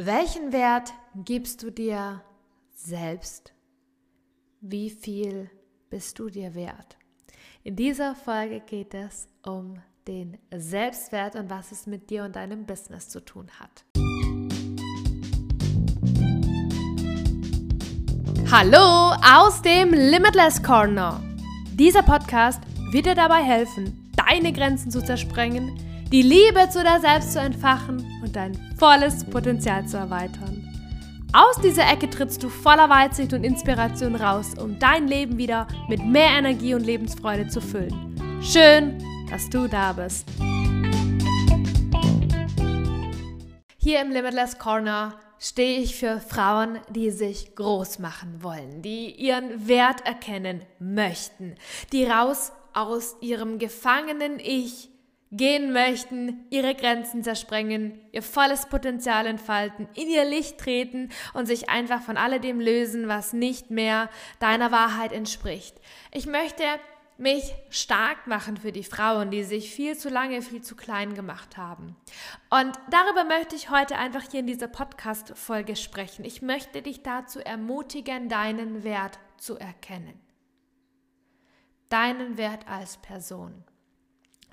Welchen Wert gibst du dir selbst? Wie viel bist du dir wert? In dieser Folge geht es um den Selbstwert und was es mit dir und deinem Business zu tun hat. Hallo aus dem Limitless Corner. Dieser Podcast wird dir dabei helfen, deine Grenzen zu zersprengen, die Liebe zu dir selbst zu entfachen und dein volles Potenzial zu erweitern. Aus dieser Ecke trittst du voller Weitsicht und Inspiration raus, um dein Leben wieder mit mehr Energie und Lebensfreude zu füllen. Schön, dass du da bist. Hier im Limitless Corner stehe ich für Frauen, die sich groß machen wollen, die ihren Wert erkennen möchten, die raus aus ihrem gefangenen Ich gehen möchten, ihre Grenzen zersprengen, ihr volles Potenzial entfalten, in ihr Licht treten und sich einfach von alledem lösen, was nicht mehr deiner Wahrheit entspricht. Ich möchte mich stark machen für die Frauen, die sich viel zu lange, viel zu klein gemacht haben. Und darüber möchte ich heute einfach hier in dieser Podcast-Folge sprechen. Ich möchte dich dazu ermutigen, deinen Wert zu erkennen. Deinen Wert als Person.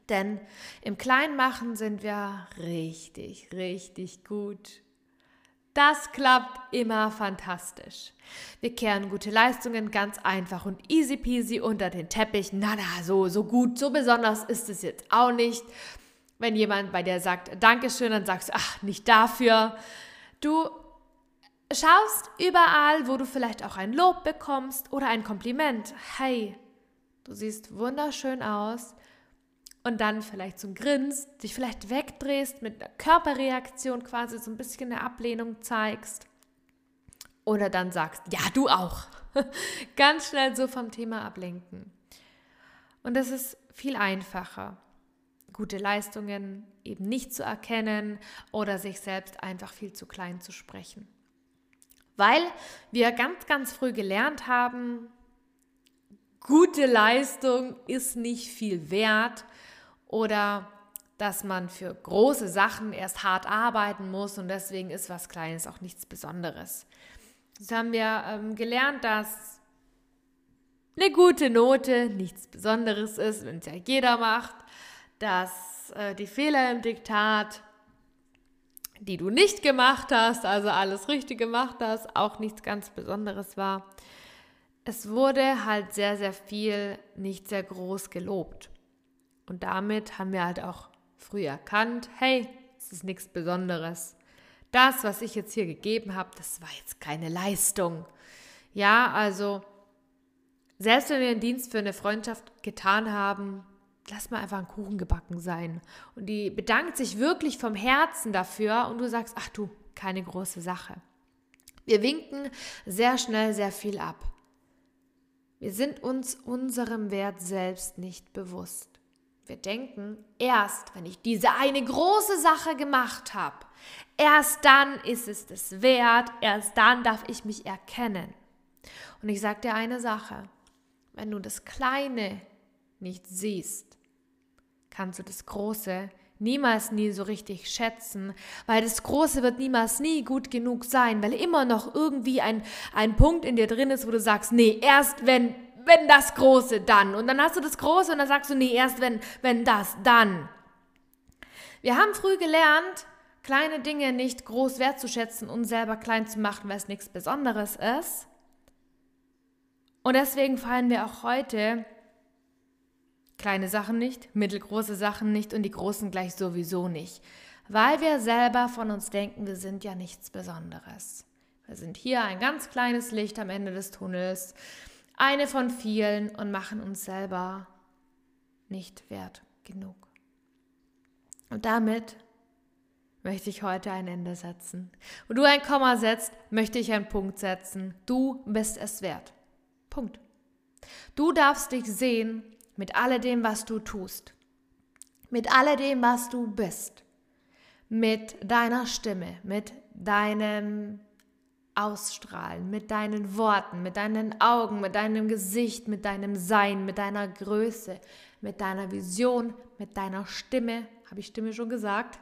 Denn im Kleinmachen sind wir richtig, richtig gut. Das klappt immer fantastisch. Wir kehren gute Leistungen ganz einfach und easy peasy unter den Teppich. Na, na, so, so gut, so besonders ist es jetzt auch nicht. Wenn jemand bei dir sagt, Dankeschön, dann sagst du, ach, nicht dafür. Du schaust überall, wo du vielleicht auch ein Lob bekommst oder ein Kompliment. Hey, du siehst wunderschön aus und dann vielleicht so grinst, dich vielleicht wegdrehst, mit einer Körperreaktion quasi so ein bisschen eine Ablehnung zeigst. Oder dann sagst, ja, du auch. Ganz schnell so vom Thema ablenken. Und das ist viel einfacher, gute Leistungen eben nicht zu erkennen oder sich selbst einfach viel zu klein zu sprechen. Weil wir ganz, ganz früh gelernt haben, gute Leistung ist nicht viel wert oder dass man für große Sachen erst hart arbeiten muss und deswegen ist was Kleines auch nichts Besonderes. Das haben wir ähm, gelernt, dass eine gute Note nichts Besonderes ist, wenn es ja jeder macht, dass äh, die Fehler im Diktat, die du nicht gemacht hast, also alles richtig gemacht hast, auch nichts ganz Besonderes war. Es wurde halt sehr, sehr viel nicht sehr groß gelobt. Und damit haben wir halt auch früh erkannt, hey, es ist nichts Besonderes. Das, was ich jetzt hier gegeben habe, das war jetzt keine Leistung. Ja, also selbst wenn wir einen Dienst für eine Freundschaft getan haben, lass mal einfach einen Kuchen gebacken sein. Und die bedankt sich wirklich vom Herzen dafür und du sagst, ach du, keine große Sache. Wir winken sehr schnell sehr viel ab. Wir sind uns unserem Wert selbst nicht bewusst. Wir denken, erst wenn ich diese eine große Sache gemacht habe, erst dann ist es das wert, erst dann darf ich mich erkennen. Und ich sage dir eine Sache, wenn du das Kleine nicht siehst, kannst du das Große niemals nie so richtig schätzen, weil das Große wird niemals nie gut genug sein, weil immer noch irgendwie ein, ein Punkt in dir drin ist, wo du sagst, nee, erst wenn wenn das Große, dann. Und dann hast du das Große und dann sagst du, nee, erst wenn, wenn das, dann. Wir haben früh gelernt, kleine Dinge nicht groß wertzuschätzen und selber klein zu machen, weil es nichts Besonderes ist. Und deswegen fallen wir auch heute kleine Sachen nicht, mittelgroße Sachen nicht und die großen gleich sowieso nicht. Weil wir selber von uns denken, wir sind ja nichts Besonderes. Wir sind hier ein ganz kleines Licht am Ende des Tunnels eine von vielen und machen uns selber nicht wert genug. Und damit möchte ich heute ein Ende setzen. Wo du ein Komma setzt, möchte ich einen Punkt setzen. Du bist es wert. Punkt. Du darfst dich sehen mit alledem, was du tust. Mit alledem, was du bist. Mit deiner Stimme, mit deinem ausstrahlen, mit deinen Worten, mit deinen Augen, mit deinem Gesicht, mit deinem Sein, mit deiner Größe, mit deiner Vision, mit deiner Stimme, habe ich Stimme schon gesagt,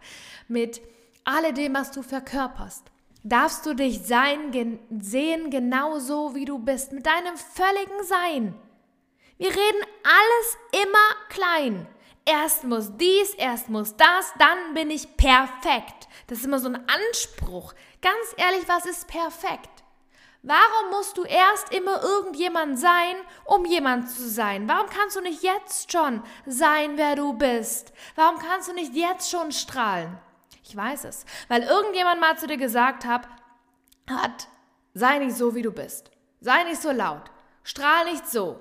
mit alledem, was du verkörperst. darfst du dich sein, sehen genauso, wie du bist, mit deinem völligen Sein. Wir reden alles immer klein. Erst muss dies, erst muss das, dann bin ich perfekt. Das ist immer so ein Anspruch. Ganz ehrlich, was ist perfekt? Warum musst du erst immer irgendjemand sein, um jemand zu sein? Warum kannst du nicht jetzt schon sein, wer du bist? Warum kannst du nicht jetzt schon strahlen? Ich weiß es, weil irgendjemand mal zu dir gesagt hat, hat, sei nicht so, wie du bist. Sei nicht so laut. Strahl nicht so.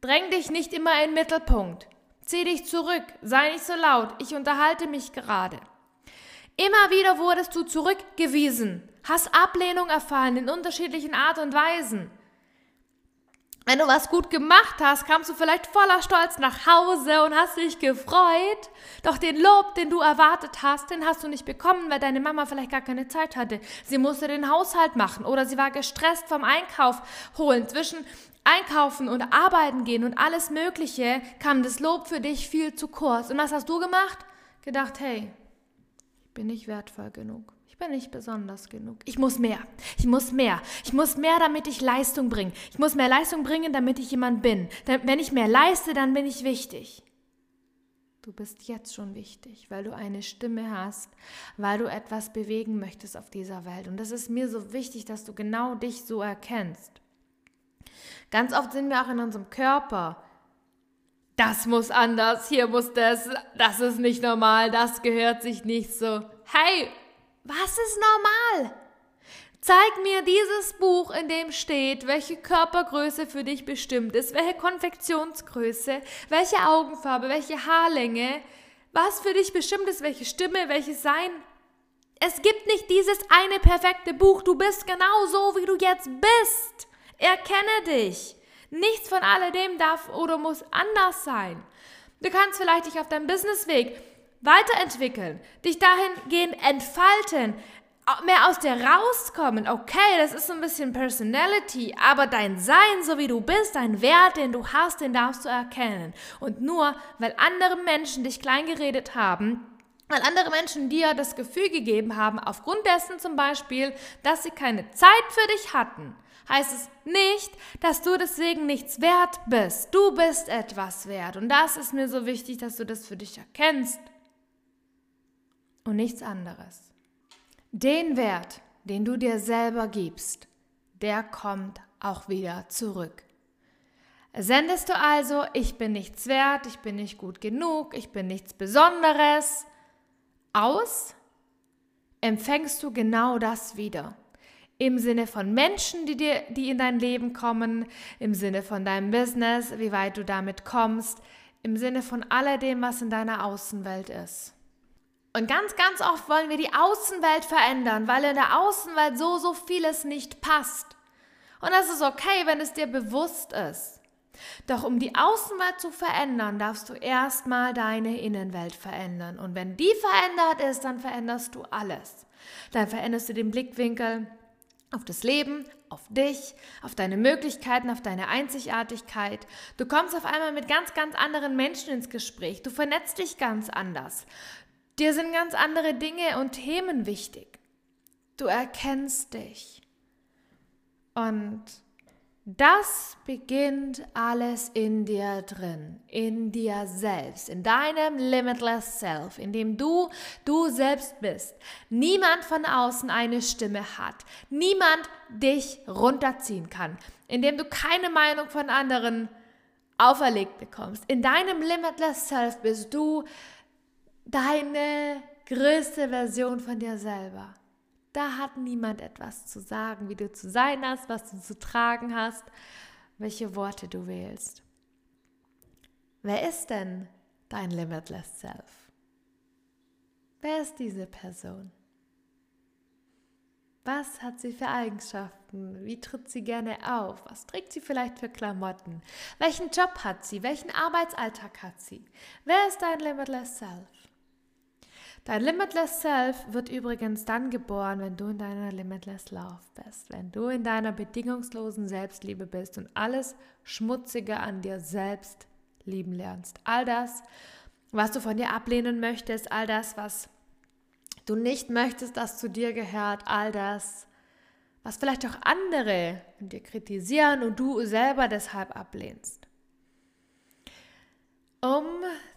Dräng dich nicht immer in den Mittelpunkt. Zieh dich zurück. Sei nicht so laut. Ich unterhalte mich gerade. Immer wieder wurdest du zurückgewiesen, hast Ablehnung erfahren in unterschiedlichen Art und Weisen. Wenn du was gut gemacht hast, kamst du vielleicht voller Stolz nach Hause und hast dich gefreut. Doch den Lob, den du erwartet hast, den hast du nicht bekommen, weil deine Mama vielleicht gar keine Zeit hatte. Sie musste den Haushalt machen oder sie war gestresst vom Einkauf holen. Zwischen Einkaufen und Arbeiten gehen und alles Mögliche kam das Lob für dich viel zu kurz. Und was hast du gemacht? Gedacht, hey, bin nicht wertvoll genug. Ich bin nicht besonders genug. Ich muss mehr. Ich muss mehr. Ich muss mehr, damit ich Leistung bringe. Ich muss mehr Leistung bringen, damit ich jemand bin. Wenn ich mehr leiste, dann bin ich wichtig. Du bist jetzt schon wichtig, weil du eine Stimme hast, weil du etwas bewegen möchtest auf dieser Welt. Und das ist mir so wichtig, dass du genau dich so erkennst. Ganz oft sind wir auch in unserem Körper das muss anders, hier muss das, das ist nicht normal, das gehört sich nicht so. Hey, was ist normal? Zeig mir dieses Buch, in dem steht, welche Körpergröße für dich bestimmt ist, welche Konfektionsgröße, welche Augenfarbe, welche Haarlänge, was für dich bestimmt ist, welche Stimme, welches Sein. Es gibt nicht dieses eine perfekte Buch, du bist genau so, wie du jetzt bist. Erkenne dich. Nichts von alledem darf oder muss anders sein. Du kannst vielleicht dich auf deinem Businessweg weiterentwickeln, dich dahingehend entfalten, mehr aus dir rauskommen. Okay, das ist ein bisschen Personality, aber dein Sein, so wie du bist, dein Wert, den du hast, den darfst du erkennen. Und nur weil andere Menschen dich kleingeredet haben, weil andere Menschen dir das Gefühl gegeben haben, aufgrund dessen zum Beispiel, dass sie keine Zeit für dich hatten, heißt es nicht, dass du deswegen nichts wert bist. Du bist etwas wert. Und das ist mir so wichtig, dass du das für dich erkennst. Und nichts anderes. Den Wert, den du dir selber gibst, der kommt auch wieder zurück. Sendest du also, ich bin nichts wert, ich bin nicht gut genug, ich bin nichts Besonderes, aus, empfängst du genau das wieder im Sinne von Menschen, die, dir, die in dein Leben kommen, im Sinne von deinem Business, wie weit du damit kommst, im Sinne von alledem, was in deiner Außenwelt ist. Und ganz, ganz oft wollen wir die Außenwelt verändern, weil in der Außenwelt so, so vieles nicht passt. Und das ist okay, wenn es dir bewusst ist. Doch um die Außenwelt zu verändern, darfst du erstmal deine Innenwelt verändern. Und wenn die verändert ist, dann veränderst du alles. Dann veränderst du den Blickwinkel, auf das Leben, auf dich, auf deine Möglichkeiten, auf deine Einzigartigkeit. Du kommst auf einmal mit ganz, ganz anderen Menschen ins Gespräch. Du vernetzt dich ganz anders. Dir sind ganz andere Dinge und Themen wichtig. Du erkennst dich. Und das beginnt alles in dir drin, in dir selbst, in deinem limitless self, in dem du du selbst bist. Niemand von außen eine Stimme hat, niemand dich runterziehen kann, in dem du keine Meinung von anderen auferlegt bekommst. In deinem limitless self bist du deine größte Version von dir selber. Da hat niemand etwas zu sagen, wie du zu sein hast, was du zu tragen hast, welche Worte du wählst. Wer ist denn dein Limitless Self? Wer ist diese Person? Was hat sie für Eigenschaften? Wie tritt sie gerne auf? Was trägt sie vielleicht für Klamotten? Welchen Job hat sie? Welchen Arbeitsalltag hat sie? Wer ist dein Limitless Self? Dein Limitless Self wird übrigens dann geboren, wenn du in deiner Limitless Love bist, wenn du in deiner bedingungslosen Selbstliebe bist und alles Schmutzige an dir selbst lieben lernst. All das, was du von dir ablehnen möchtest, all das, was du nicht möchtest, dass zu dir gehört, all das, was vielleicht auch andere dir kritisieren und du selber deshalb ablehnst. Um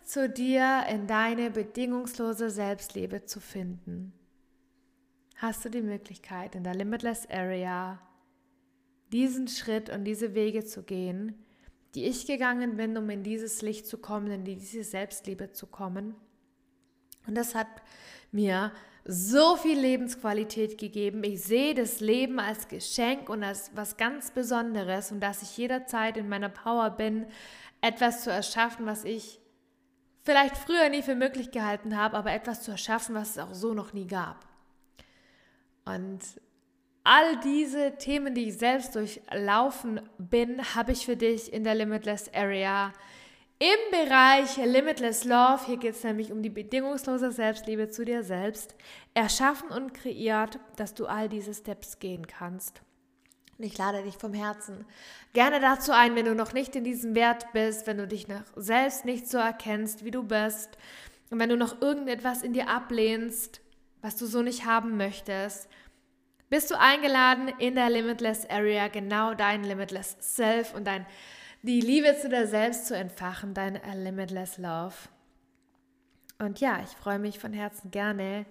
zu dir in deine bedingungslose Selbstliebe zu finden, hast du die Möglichkeit, in der Limitless Area diesen Schritt und diese Wege zu gehen, die ich gegangen bin, um in dieses Licht zu kommen, in diese Selbstliebe zu kommen. Und das hat mir so viel Lebensqualität gegeben. Ich sehe das Leben als Geschenk und als was ganz Besonderes und dass ich jederzeit in meiner Power bin, etwas zu erschaffen, was ich vielleicht früher nie für möglich gehalten habe, aber etwas zu erschaffen, was es auch so noch nie gab. Und all diese Themen, die ich selbst durchlaufen bin, habe ich für dich in der Limitless Area im Bereich Limitless Love, hier geht es nämlich um die bedingungslose Selbstliebe zu dir selbst, erschaffen und kreiert, dass du all diese Steps gehen kannst. Und ich lade dich vom Herzen gerne dazu ein, wenn du noch nicht in diesem Wert bist, wenn du dich noch selbst nicht so erkennst, wie du bist, und wenn du noch irgendetwas in dir ablehnst, was du so nicht haben möchtest, bist du eingeladen, in der Limitless Area genau dein Limitless Self und dein die Liebe zu dir selbst zu entfachen, dein Limitless Love. Und ja, ich freue mich von Herzen gerne,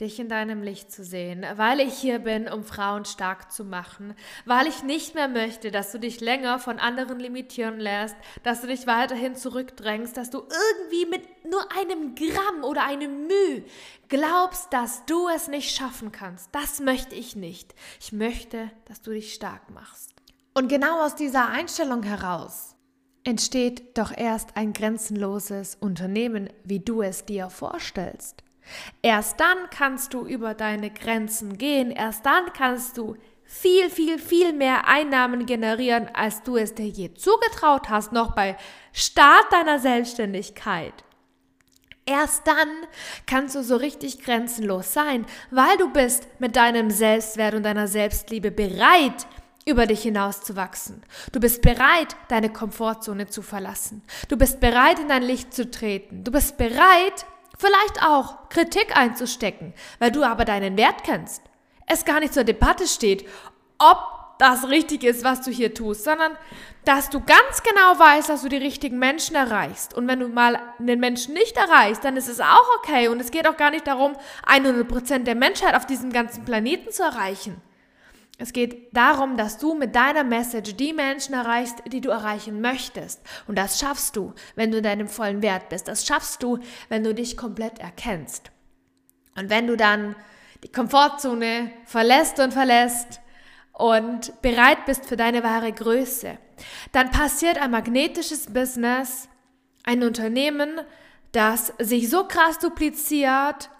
dich in deinem Licht zu sehen, weil ich hier bin, um Frauen stark zu machen, weil ich nicht mehr möchte, dass du dich länger von anderen limitieren lässt, dass du dich weiterhin zurückdrängst, dass du irgendwie mit nur einem Gramm oder einem Mühe glaubst, dass du es nicht schaffen kannst. Das möchte ich nicht. Ich möchte, dass du dich stark machst. Und genau aus dieser Einstellung heraus entsteht doch erst ein grenzenloses Unternehmen, wie du es dir vorstellst. Erst dann kannst du über deine Grenzen gehen, erst dann kannst du viel, viel, viel mehr Einnahmen generieren, als du es dir je zugetraut hast, noch bei Start deiner Selbstständigkeit. Erst dann kannst du so richtig grenzenlos sein, weil du bist mit deinem Selbstwert und deiner Selbstliebe bereit, über dich hinaus zu wachsen. Du bist bereit, deine Komfortzone zu verlassen. Du bist bereit, in dein Licht zu treten. Du bist bereit, vielleicht auch Kritik einzustecken, weil du aber deinen Wert kennst. Es gar nicht zur Debatte steht, ob das richtig ist, was du hier tust, sondern dass du ganz genau weißt, dass du die richtigen Menschen erreichst. Und wenn du mal einen Menschen nicht erreichst, dann ist es auch okay. Und es geht auch gar nicht darum, 100% der Menschheit auf diesem ganzen Planeten zu erreichen. Es geht darum, dass du mit deiner Message die Menschen erreichst, die du erreichen möchtest. Und das schaffst du, wenn du in deinem vollen Wert bist. Das schaffst du, wenn du dich komplett erkennst. Und wenn du dann die Komfortzone verlässt und verlässt und bereit bist für deine wahre Größe, dann passiert ein magnetisches Business, ein Unternehmen, das sich so krass dupliziert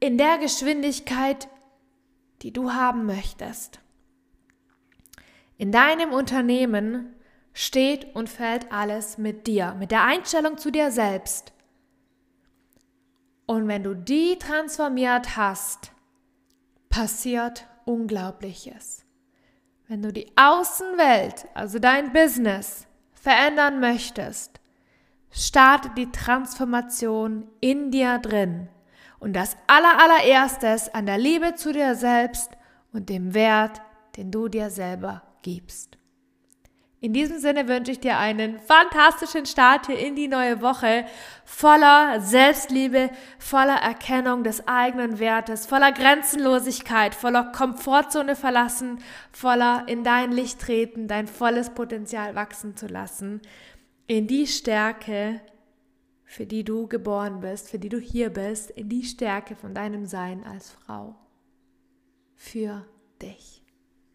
in der Geschwindigkeit, die du haben möchtest. In deinem Unternehmen steht und fällt alles mit dir, mit der Einstellung zu dir selbst. Und wenn du die transformiert hast, passiert Unglaubliches. Wenn du die Außenwelt, also dein Business, verändern möchtest, starte die Transformation in dir drin. Und das allerallererstes an der Liebe zu dir selbst und dem Wert, den du dir selber gibst. In diesem Sinne wünsche ich dir einen fantastischen Start hier in die neue Woche, voller Selbstliebe, voller Erkennung des eigenen Wertes, voller Grenzenlosigkeit, voller Komfortzone verlassen, voller in dein Licht treten, dein volles Potenzial wachsen zu lassen, in die Stärke, für die du geboren bist, für die du hier bist, in die Stärke von deinem Sein als Frau. Für dich.